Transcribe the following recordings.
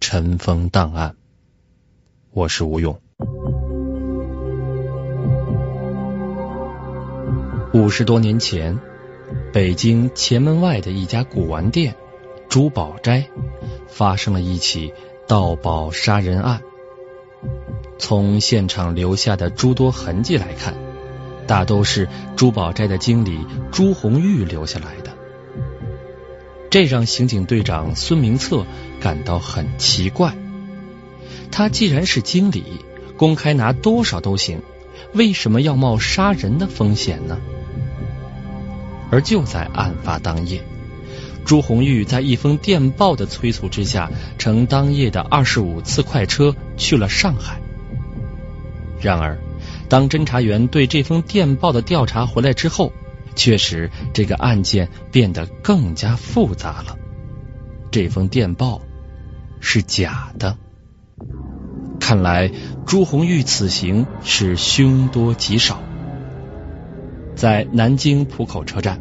尘封档案。我是吴勇。五十多年前，北京前门外的一家古玩店——珠宝斋，发生了一起盗宝杀人案。从现场留下的诸多痕迹来看，大都是珠宝斋的经理朱红玉留下来的。这让刑警队长孙明策感到很奇怪。他既然是经理，公开拿多少都行，为什么要冒杀人的风险呢？而就在案发当夜，朱红玉在一封电报的催促之下，乘当夜的二十五次快车去了上海。然而，当侦查员对这封电报的调查回来之后，确实，这个案件变得更加复杂了。这封电报是假的，看来朱红玉此行是凶多吉少。在南京浦口车站，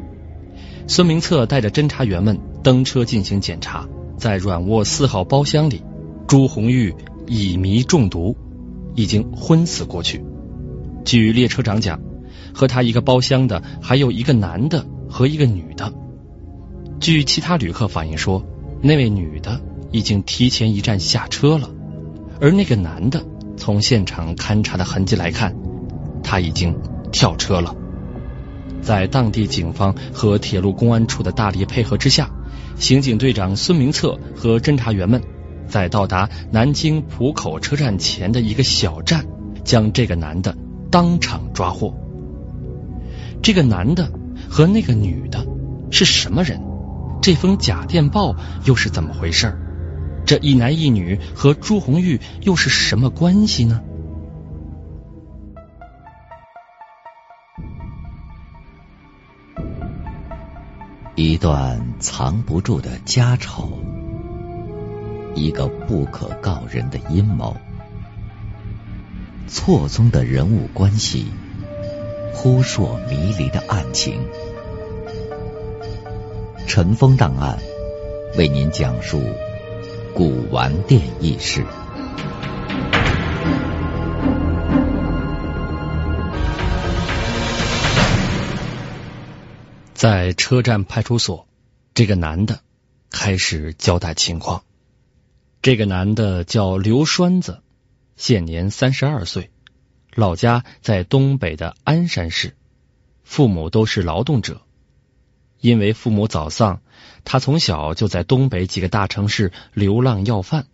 孙明策带着侦查员们登车进行检查。在软卧四号包厢里，朱红玉乙醚中毒，已经昏死过去。据列车长讲。和他一个包厢的还有一个男的和一个女的。据其他旅客反映说，那位女的已经提前一站下车了，而那个男的从现场勘查的痕迹来看，他已经跳车了。在当地警方和铁路公安处的大力配合之下，刑警队长孙明策和侦查员们在到达南京浦口车站前的一个小站，将这个男的当场抓获。这个男的和那个女的是什么人？这封假电报又是怎么回事？这一男一女和朱红玉又是什么关系呢？一段藏不住的家丑，一个不可告人的阴谋，错综的人物关系。扑朔迷离的案情，尘封档案为您讲述古玩店轶事。在车站派出所，这个男的开始交代情况。这个男的叫刘栓子，现年三十二岁。老家在东北的鞍山市，父母都是劳动者。因为父母早丧，他从小就在东北几个大城市流浪要饭，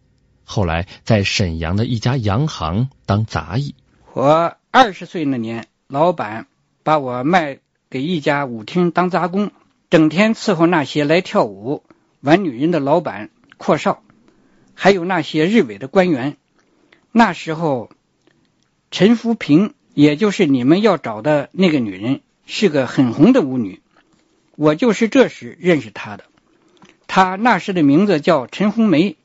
后来在沈阳的一家洋行当杂役。我二十岁那年，老板把我卖给一家舞厅当杂工，整天伺候那些来跳舞、玩女人的老板、阔少，还有那些日伪的官员。那时候。陈福平，也就是你们要找的那个女人，是个很红的舞女。我就是这时认识她的。她那时的名字叫陈红梅。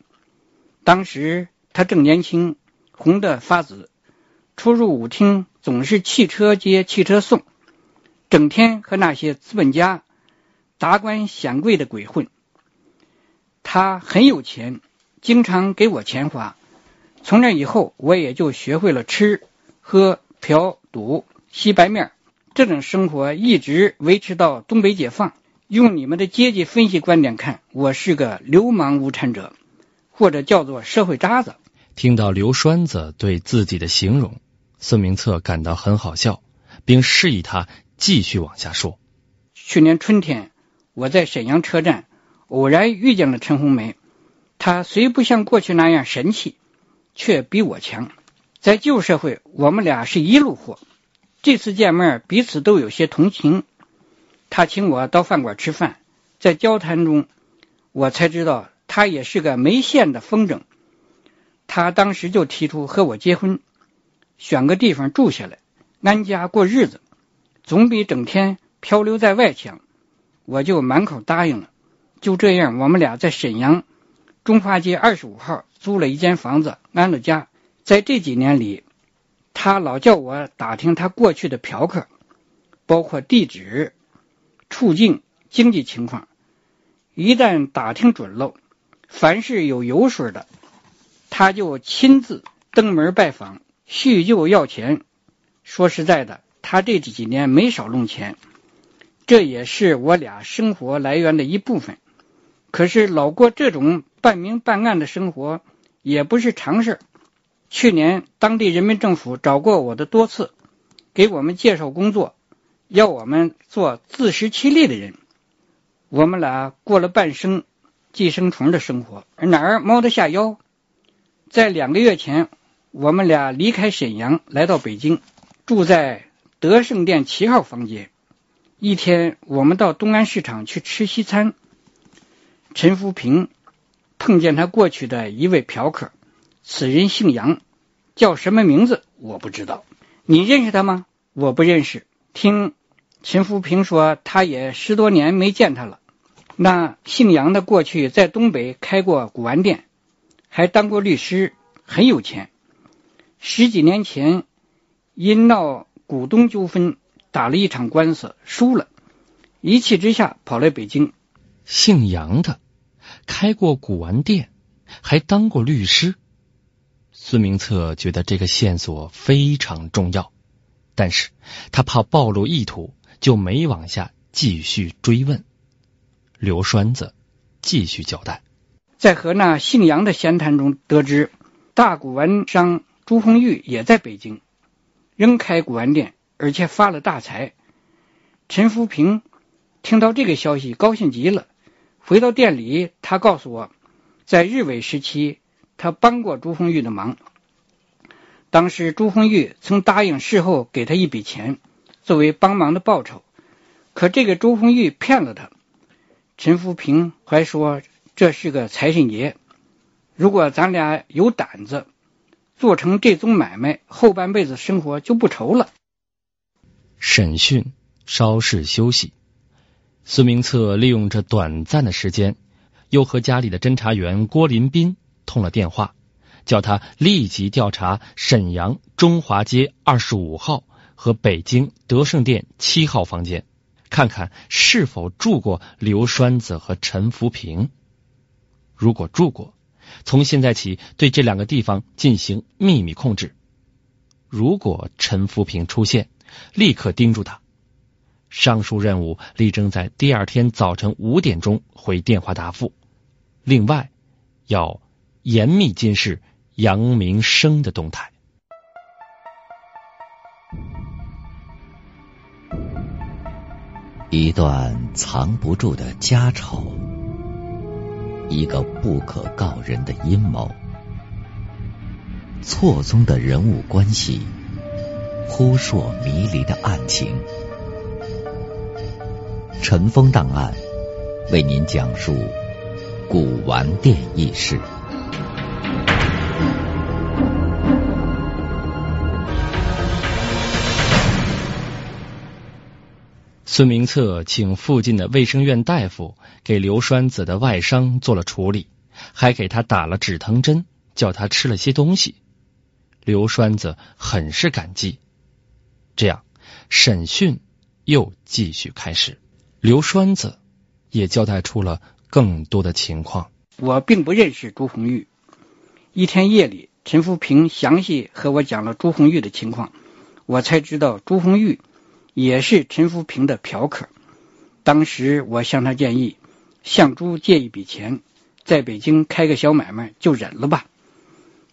当时她正年轻，红的发紫，出入舞厅总是汽车接汽车送，整天和那些资本家、达官显贵的鬼混。她很有钱，经常给我钱花。从那以后，我也就学会了吃。喝、嫖、赌、吸白面，这种生活一直维持到东北解放。用你们的阶级分析观点看，我是个流氓无产者，或者叫做社会渣子。听到刘栓子对自己的形容，孙明策感到很好笑，并示意他继续往下说。去年春天，我在沈阳车站偶然遇见了陈红梅，她虽不像过去那样神气，却比我强。在旧社会，我们俩是一路货。这次见面，彼此都有些同情。他请我到饭馆吃饭，在交谈中，我才知道他也是个没线的风筝。他。当时就提出和我结婚，选个地方住下来，安家过日子，总比整天漂流在外强。我就满口答应了。就这样，我们俩在沈阳中华街二十五号租了一间房子，安了家。在这几年里，他老叫我打听他过去的嫖客，包括地址、处境、经济情况。一旦打听准喽，凡是有油水的，他就亲自登门拜访，叙旧要钱。说实在的，他这几年没少弄钱，这也是我俩生活来源的一部分。可是老过这种半明半暗的生活也不是常事。去年当地人民政府找过我的多次，给我们介绍工作，要我们做自食其力的人。我们俩过了半生寄生虫的生活，哪儿猫得下腰？在两个月前，我们俩离开沈阳，来到北京，住在德胜店七号房间。一天，我们到东安市场去吃西餐。陈福平碰见他过去的一位嫖客，此人姓杨，叫什么名字我不知道。你认识他吗？我不认识。听陈福平说，他也十多年没见他了。那姓杨的过去在东北开过古玩店，还当过律师，很有钱。十几年前因闹股东纠纷，打了一场官司，输了，一气之下跑来北京。姓杨的。开过古玩店，还当过律师。孙明策觉得这个线索非常重要，但是他怕暴露意图，就没往下继续追问。刘栓子继续交代，在和那姓杨的闲谈中得知，大古玩商朱红玉也在北京，仍开古玩店，而且发了大财。陈福平听到这个消息，高兴极了。回到店里，他告诉我，在日伪时期，他帮过朱红玉的忙。当时朱红玉曾答应事后给他一笔钱，作为帮忙的报酬。可这个朱红玉骗了他。陈福平还说这是个财神爷，如果咱俩有胆子做成这宗买卖，后半辈子生活就不愁了。审讯稍事休息。孙明策利用这短暂的时间，又和家里的侦查员郭林斌通了电话，叫他立即调查沈阳中华街二十五号和北京德胜店七号房间，看看是否住过刘栓子和陈福平。如果住过，从现在起对这两个地方进行秘密控制。如果陈福平出现，立刻盯住他。上述任务力争在第二天早晨五点钟回电话答复。另外，要严密监视杨明生的动态。一段藏不住的家丑，一个不可告人的阴谋，错综的人物关系，扑朔迷离的案情。尘封档案为您讲述古玩店轶事。孙明策请附近的卫生院大夫给刘栓子的外伤做了处理，还给他打了止疼针，叫他吃了些东西。刘栓子很是感激。这样，审讯又继续开始。刘栓子也交代出了更多的情况。我并不认识朱红玉。一天夜里，陈福平详细和我讲了朱红玉的情况，我才知道朱红玉也是陈福平的嫖客。当时我向他建议，向朱借一笔钱，在北京开个小买卖，就忍了吧。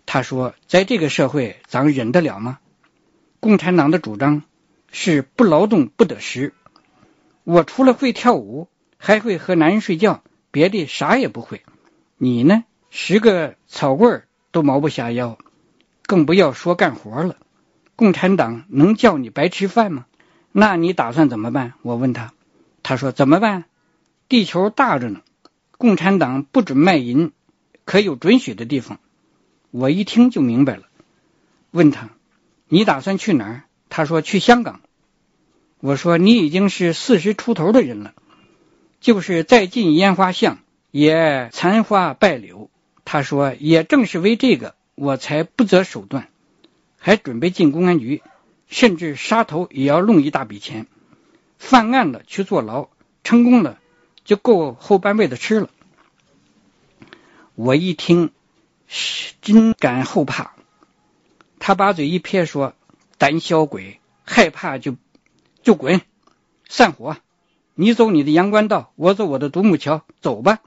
他说：“在这个社会，咱忍得了吗？共产党的主张是不劳动不得食。”我除了会跳舞，还会和男人睡觉，别的啥也不会。你呢？十个草棍都毛不下腰，更不要说干活了。共产党能叫你白吃饭吗？那你打算怎么办？我问他，他说怎么办？地球大着呢，共产党不准卖淫，可有准许的地方。我一听就明白了，问他：“你打算去哪儿？”他说：“去香港。”我说：“你已经是四十出头的人了，就是再进烟花巷也残花败柳。”他说：“也正是为这个，我才不择手段，还准备进公安局，甚至杀头也要弄一大笔钱。犯案了去坐牢，成功了就够后半辈子吃了。”我一听。真感后怕，他把嘴一撇说：“胆小鬼，害怕就就滚，散伙！你走你的阳关道，我走我的独木桥，走吧，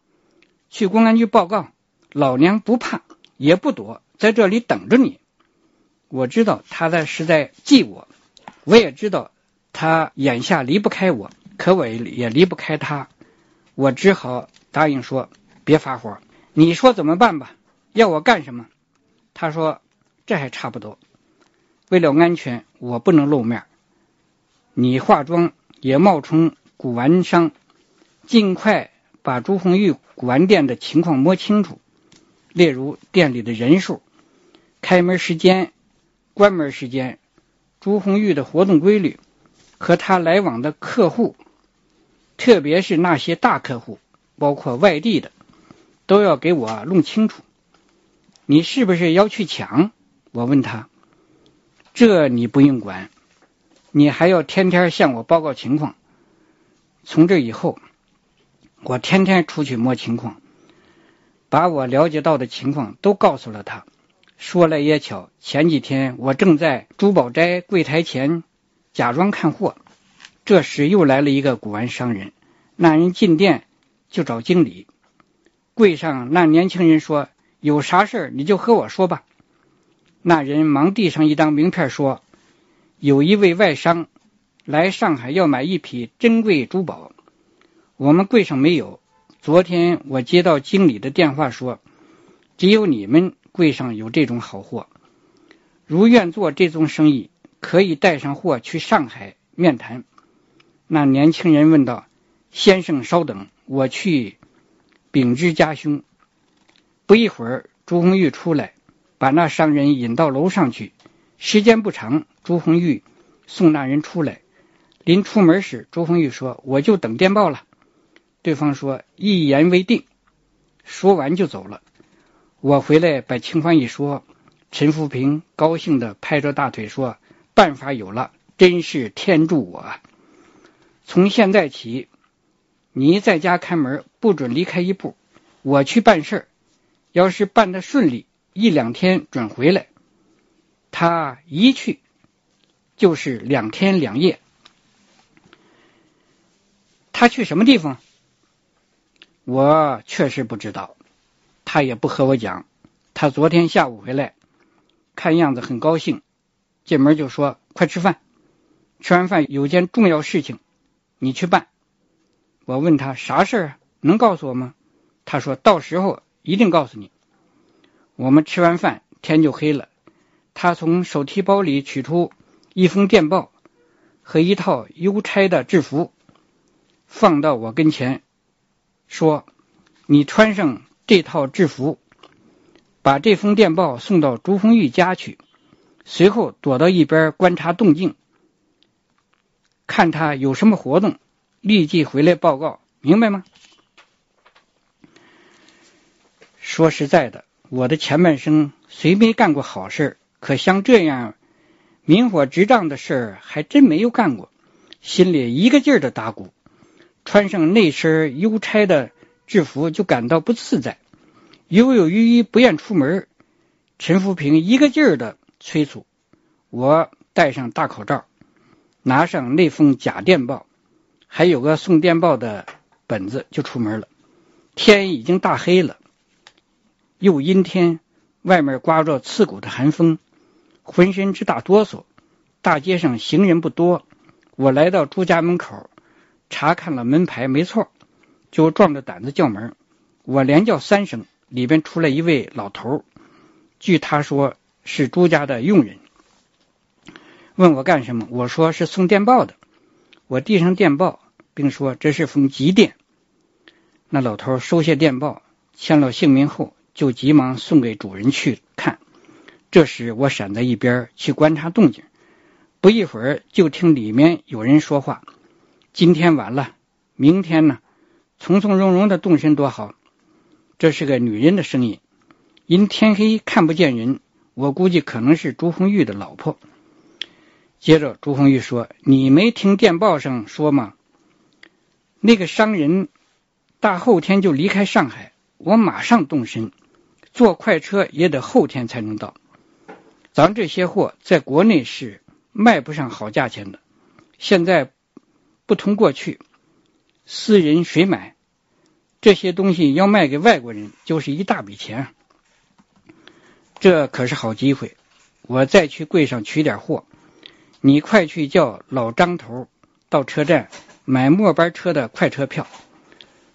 去公安局报告。老娘不怕，也不躲，在这里等着你。我知道他在是在记我，我也知道他眼下离不开我，可我也离不开他。我只好答应说：别发火，你说怎么办吧。”要我干什么？他说：“这还差不多。为了安全，我不能露面。你化妆也冒充古玩商，尽快把朱红玉古玩店的情况摸清楚，例如店里的人数、开门时间、关门时间、朱红玉的活动规律和他来往的客户，特别是那些大客户，包括外地的，都要给我弄清楚。”你是不是要去抢？我问他，这你不用管，你还要天天向我报告情况。从这以后，我天天出去摸情况，把我了解到的情况都告诉了他。说来也巧，前几天我正在珠宝斋柜台前假装看货，这时又来了一个古玩商人。那人进店就找经理，柜上那年轻人说。有啥事你就和我说吧。那人忙递上一张名片，说：“有一位外商来上海要买一批珍贵珠宝，我们柜上没有。昨天我接到经理的电话，说只有你们柜上有这种好货。如愿做这宗生意，可以带上货去上海面谈。”那年轻人问道：“先生稍等，我去禀知家兄。”不一会儿，朱红玉出来，把那商人引到楼上去。时间不长，朱红玉送那人出来。临出门时，朱红玉说：“我就等电报了。”对方说：“一言为定。”说完就走了。我回来把情况一说，陈福平高兴的拍着大腿说：“办法有了，真是天助我！从现在起，你在家看门，不准离开一步。我去办事。”要是办的顺利，一两天准回来。他一去就是两天两夜。他去什么地方？我确实不知道，他也不和我讲。他昨天下午回来，看样子很高兴，进门就说：“快吃饭。”吃完饭有件重要事情，你去办。我问他啥事儿，能告诉我吗？他说到时候。一定告诉你。我们吃完饭，天就黑了。他从手提包里取出一封电报和一套邮差的制服，放到我跟前，说：“你穿上这套制服，把这封电报送到朱红玉家去，随后躲到一边观察动静，看他有什么活动，立即回来报告，明白吗？”说实在的，我的前半生虽没干过好事，可像这样明火执仗的事儿还真没有干过，心里一个劲儿的打鼓。穿上那身邮差的制服，就感到不自在，犹犹豫豫不愿出门。陈福平一个劲儿的催促我戴上大口罩，拿上那封假电报，还有个送电报的本子，就出门了。天已经大黑了。又阴天，外面刮着刺骨的寒风，浑身直打哆嗦。大街上行人不多，我来到朱家门口，查看了门牌，没错，就壮着胆子叫门。我连叫三声，里边出来一位老头，据他说是朱家的佣人，问我干什么？我说是送电报的。我递上电报，并说这是封急电。那老头收下电报，签了姓名后。就急忙送给主人去看。这时我闪在一边去观察动静，不一会儿就听里面有人说话：“今天晚了，明天呢？”从从容容的动身多好。这是个女人的声音，因天黑看不见人，我估计可能是朱红玉的老婆。接着朱红玉说：“你没听电报上说吗？那个商人大后天就离开上海，我马上动身，坐快车也得后天才能到。咱这些货在国内是卖不上好价钱的，现在不同过去。”私人谁买这些东西？要卖给外国人，就是一大笔钱。这可是好机会，我再去柜上取点货。你快去叫老张头到车站买末班车的快车票，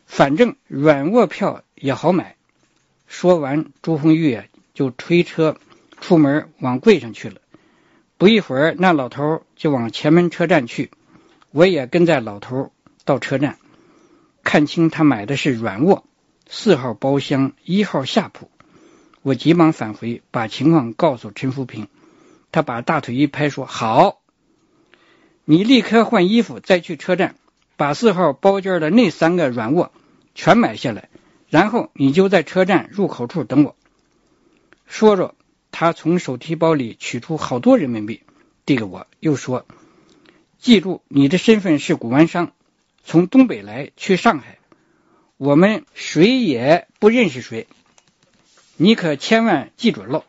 反正软卧票也好买。说完，朱红玉就推车出门往柜上去了。不一会儿，那老头就往前门车站去，我也跟在老头到车站。看清他买的是软卧，四号包厢，一号下铺。我急忙返回，把情况告诉陈福平。他把大腿一拍，说：“好，你立刻换衣服，再去车站，把四号包间的那三个软卧全买下来，然后你就在车站入口处等我。”说着，他从手提包里取出好多人民币，递给我，又说：“记住，你的身份是古玩商。”从东北来去上海，我们谁也不认识谁，你可千万记准了。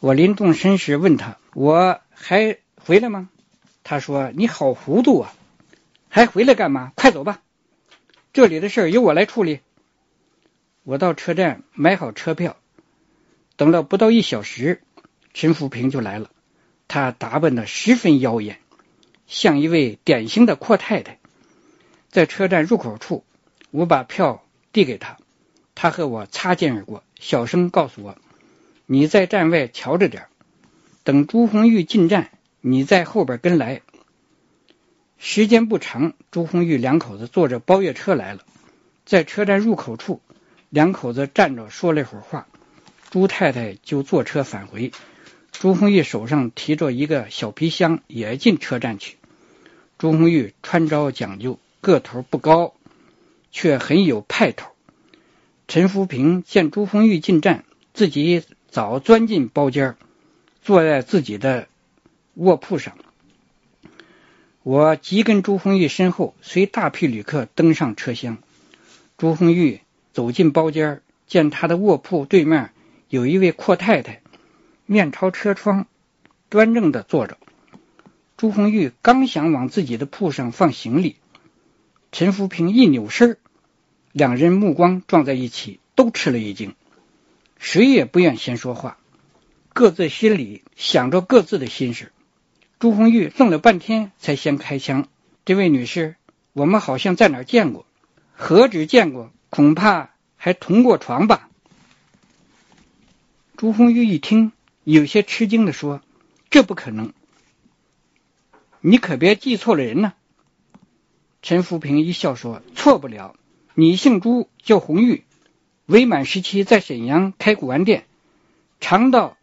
我临动身时问他：“我还回来吗？”他说：“你好糊涂啊，还回来干嘛？快走吧，这里的事由我来处理。”我到车站买好车票，等了不到一小时，陈福平就来了，他打扮的十分妖艳。像一位典型的阔太太，在车站入口处，我把票递给他，他和我擦肩而过，小声告诉我：“你在站外瞧着点，等朱红玉进站，你在后边跟来。”时间不长，朱红玉两口子坐着包月车来了，在车站入口处，两口子站着说了一会儿话，朱太太就坐车返回，朱红玉手上提着一个小皮箱，也进车站去。朱红玉穿着讲究，个头不高，却很有派头。陈福平见朱红玉进站，自己早钻进包间，坐在自己的卧铺上。我急跟朱红玉身后，随大批旅客登上车厢。朱红玉走进包间，见他的卧铺对面有一位阔太太，面朝车窗，端正的坐着。朱红玉刚想往自己的铺上放行李，陈福平一扭身，两人目光撞在一起，都吃了一惊，谁也不愿先说话，各自心里想着各自的心事。朱红玉愣了半天，才先开枪：“这位女士，我们好像在哪儿见过？何止见过，恐怕还同过床吧？”朱红玉一听，有些吃惊的说：“这不可能。”你可别记错了人呢。陈福平一笑说：“错不了，你姓朱，叫红玉，伪满时期在沈阳开古玩店，常到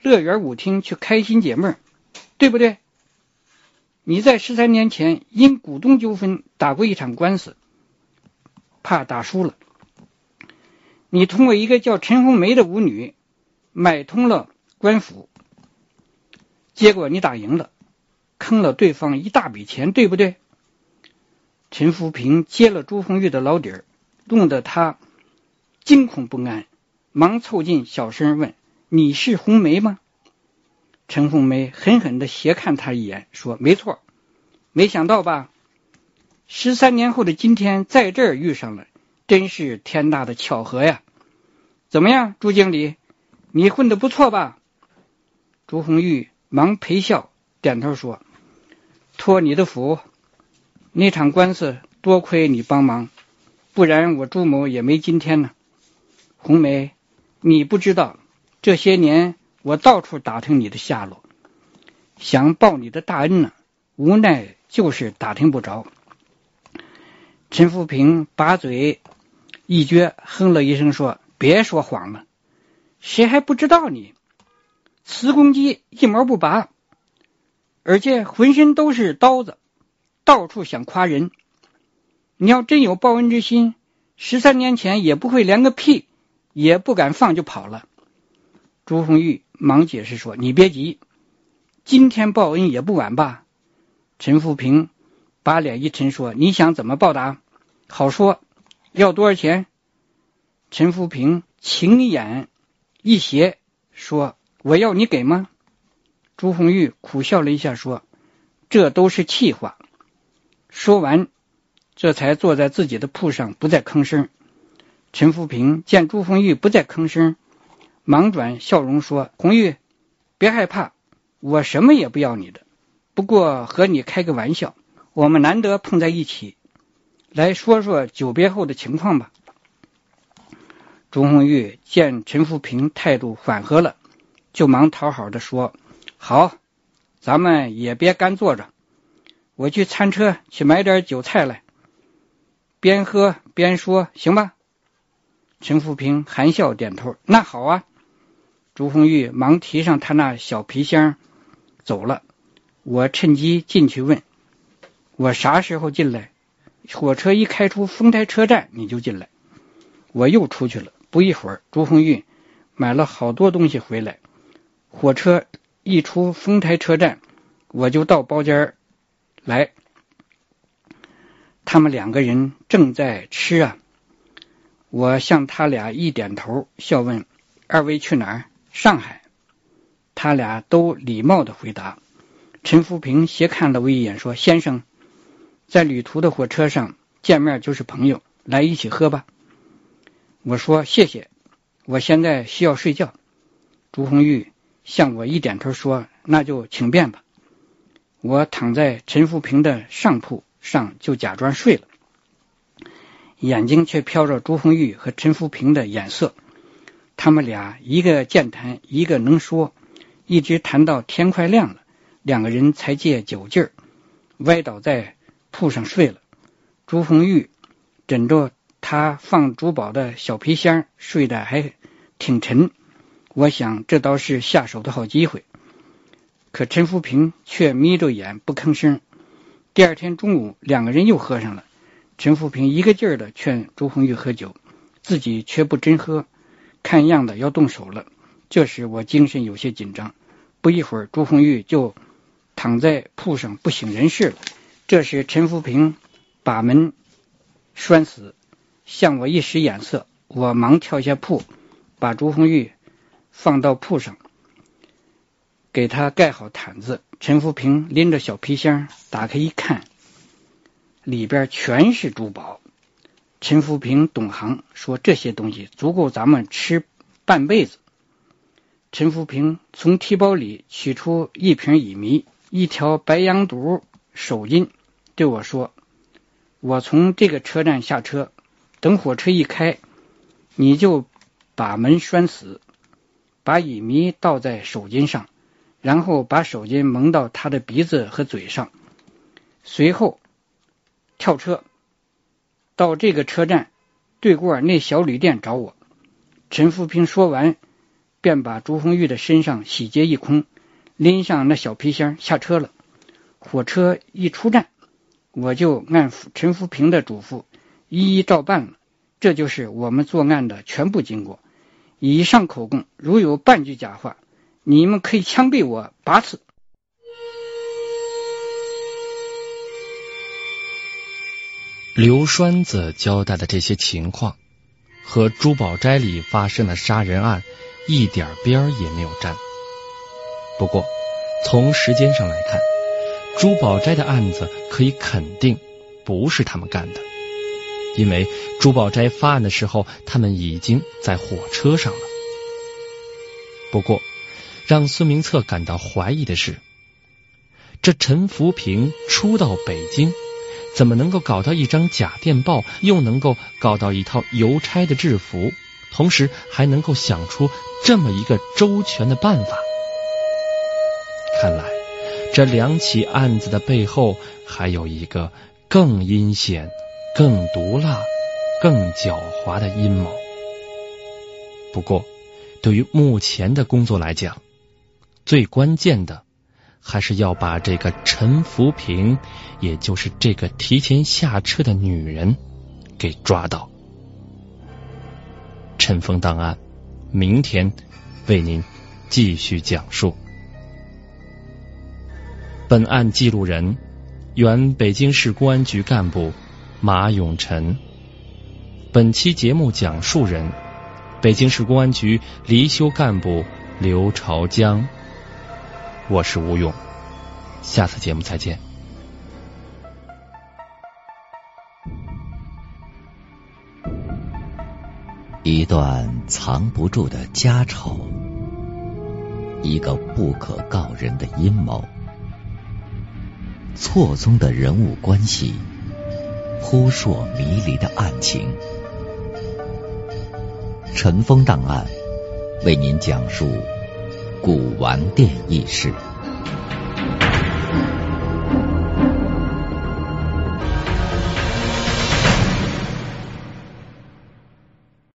乐园舞厅去开心解闷，对不对？你在十三年前因股东纠纷打过一场官司，怕打输了，你通过一个叫陈红梅的舞女买通了官府，结果你打赢了。”坑了对方一大笔钱，对不对？陈福平接了朱红玉的老底儿，弄得他惊恐不安，忙凑近小声问：“你是红梅吗？”陈红梅狠狠的斜看他一眼，说：“没错。”没想到吧？十三年后的今天，在这儿遇上了，真是天大的巧合呀！怎么样，朱经理，你混的不错吧？朱红玉忙陪笑。点头说：“托你的福，那场官司多亏你帮忙，不然我朱某也没今天呢。”红梅，你不知道，这些年我到处打听你的下落，想报你的大恩呢，无奈就是打听不着。陈福平把嘴一撅哼了一声说：“别说谎了，谁还不知道你？磁公鸡一毛不拔，而且浑身都是刀子，到处想夸人。你要真有报恩之心，十三年前也不会连个屁也不敢放就跑了。”朱红玉忙解释说：“你别急，今天报恩也不晚吧？”陈福平把脸一沉说：“你想怎么报答？好说。”要多少钱？陈福平情眼一斜说：“我要你给吗？”朱红玉苦笑了一下说：“这都是气话。”说完，这才坐在自己的铺上，不再吭声。陈福平见朱红玉不再吭声，忙转笑容说：“红玉，别害怕，我什么也不要你的，不过和你开个玩笑，我们难得碰在一起。”来说说久别后的情况吧。朱红玉见陈福平态度缓和了，就忙讨好的说：“好，咱们也别干坐着，我去餐车去买点酒菜来，边喝边说，行吧？”陈福平含笑点头：“那好啊。”朱红玉忙提上他那小皮箱走了。我趁机进去问：“我啥时候进来？”火车一开出丰台车站，你就进来。我又出去了。不一会儿，朱红玉买了好多东西回来。火车一出丰台车站，我就到包间来。他们两个人正在吃啊。我向他俩一点头，笑问：“二位去哪儿？”“上海。”他俩都礼貌的回答。陈福平斜看了我一眼，说：“先生。”在旅途的火车上见面就是朋友，来一起喝吧。我说谢谢，我现在需要睡觉。朱红玉向我一点头说：“那就请便吧。”我躺在陈福平的上铺上，就假装睡了，眼睛却飘着朱红玉和陈福平的眼色。他们俩一个健谈，一个能说，一直谈到天快亮了，两个人才借酒劲儿歪倒在。铺上睡了，朱红玉枕着他放珠宝的小皮箱，睡得还挺沉。我想这倒是下手的好机会。可陈福平却眯着眼不吭声。第二天中午，两个人又喝上了。陈福平一个劲儿的劝朱红玉喝酒，自己却不真喝，看样子要动手了。这时我精神有些紧张。不一会儿，朱红玉就躺在铺上不省人事了。这时，陈福平把门拴死，向我一使眼色，我忙跳下铺，把朱红玉放到铺上，给他盖好毯子。陈福平拎着小皮箱打开一看，里边全是珠宝。陈福平懂行，说这些东西足够咱们吃半辈子。陈福平从提包里取出一瓶乙醚，一条白羊肚。手巾对我说：“我从这个车站下车，等火车一开，你就把门拴死，把乙醚倒在手巾上，然后把手巾蒙到他的鼻子和嘴上，随后跳车到这个车站对过那小旅店找我。”陈福平说完，便把朱红玉的身上洗劫一空，拎上那小皮箱下车了。火车一出站，我就按陈福平的嘱咐一一照办了。这就是我们作案的全部经过。以上口供，如有半句假话，你们可以枪毙我八次。刘栓子交代的这些情况，和珠宝斋里发生的杀人案一点边儿也没有沾。不过，从时间上来看，珠宝斋的案子可以肯定不是他们干的，因为珠宝斋发案的时候，他们已经在火车上了。不过，让孙明策感到怀疑的是，这陈福平初到北京，怎么能够搞到一张假电报，又能够搞到一套邮差的制服，同时还能够想出这么一个周全的办法？看来。这两起案子的背后，还有一个更阴险、更毒辣、更狡猾的阴谋。不过，对于目前的工作来讲，最关键的还是要把这个陈福平，也就是这个提前下车的女人给抓到。陈峰档案，明天为您继续讲述。本案记录人原北京市公安局干部马永臣。本期节目讲述人北京市公安局离休干部刘朝江。我是吴勇，下次节目再见。一段藏不住的家丑，一个不可告人的阴谋。错综的人物关系，扑朔迷离的案情，尘封档案为您讲述古玩店轶事。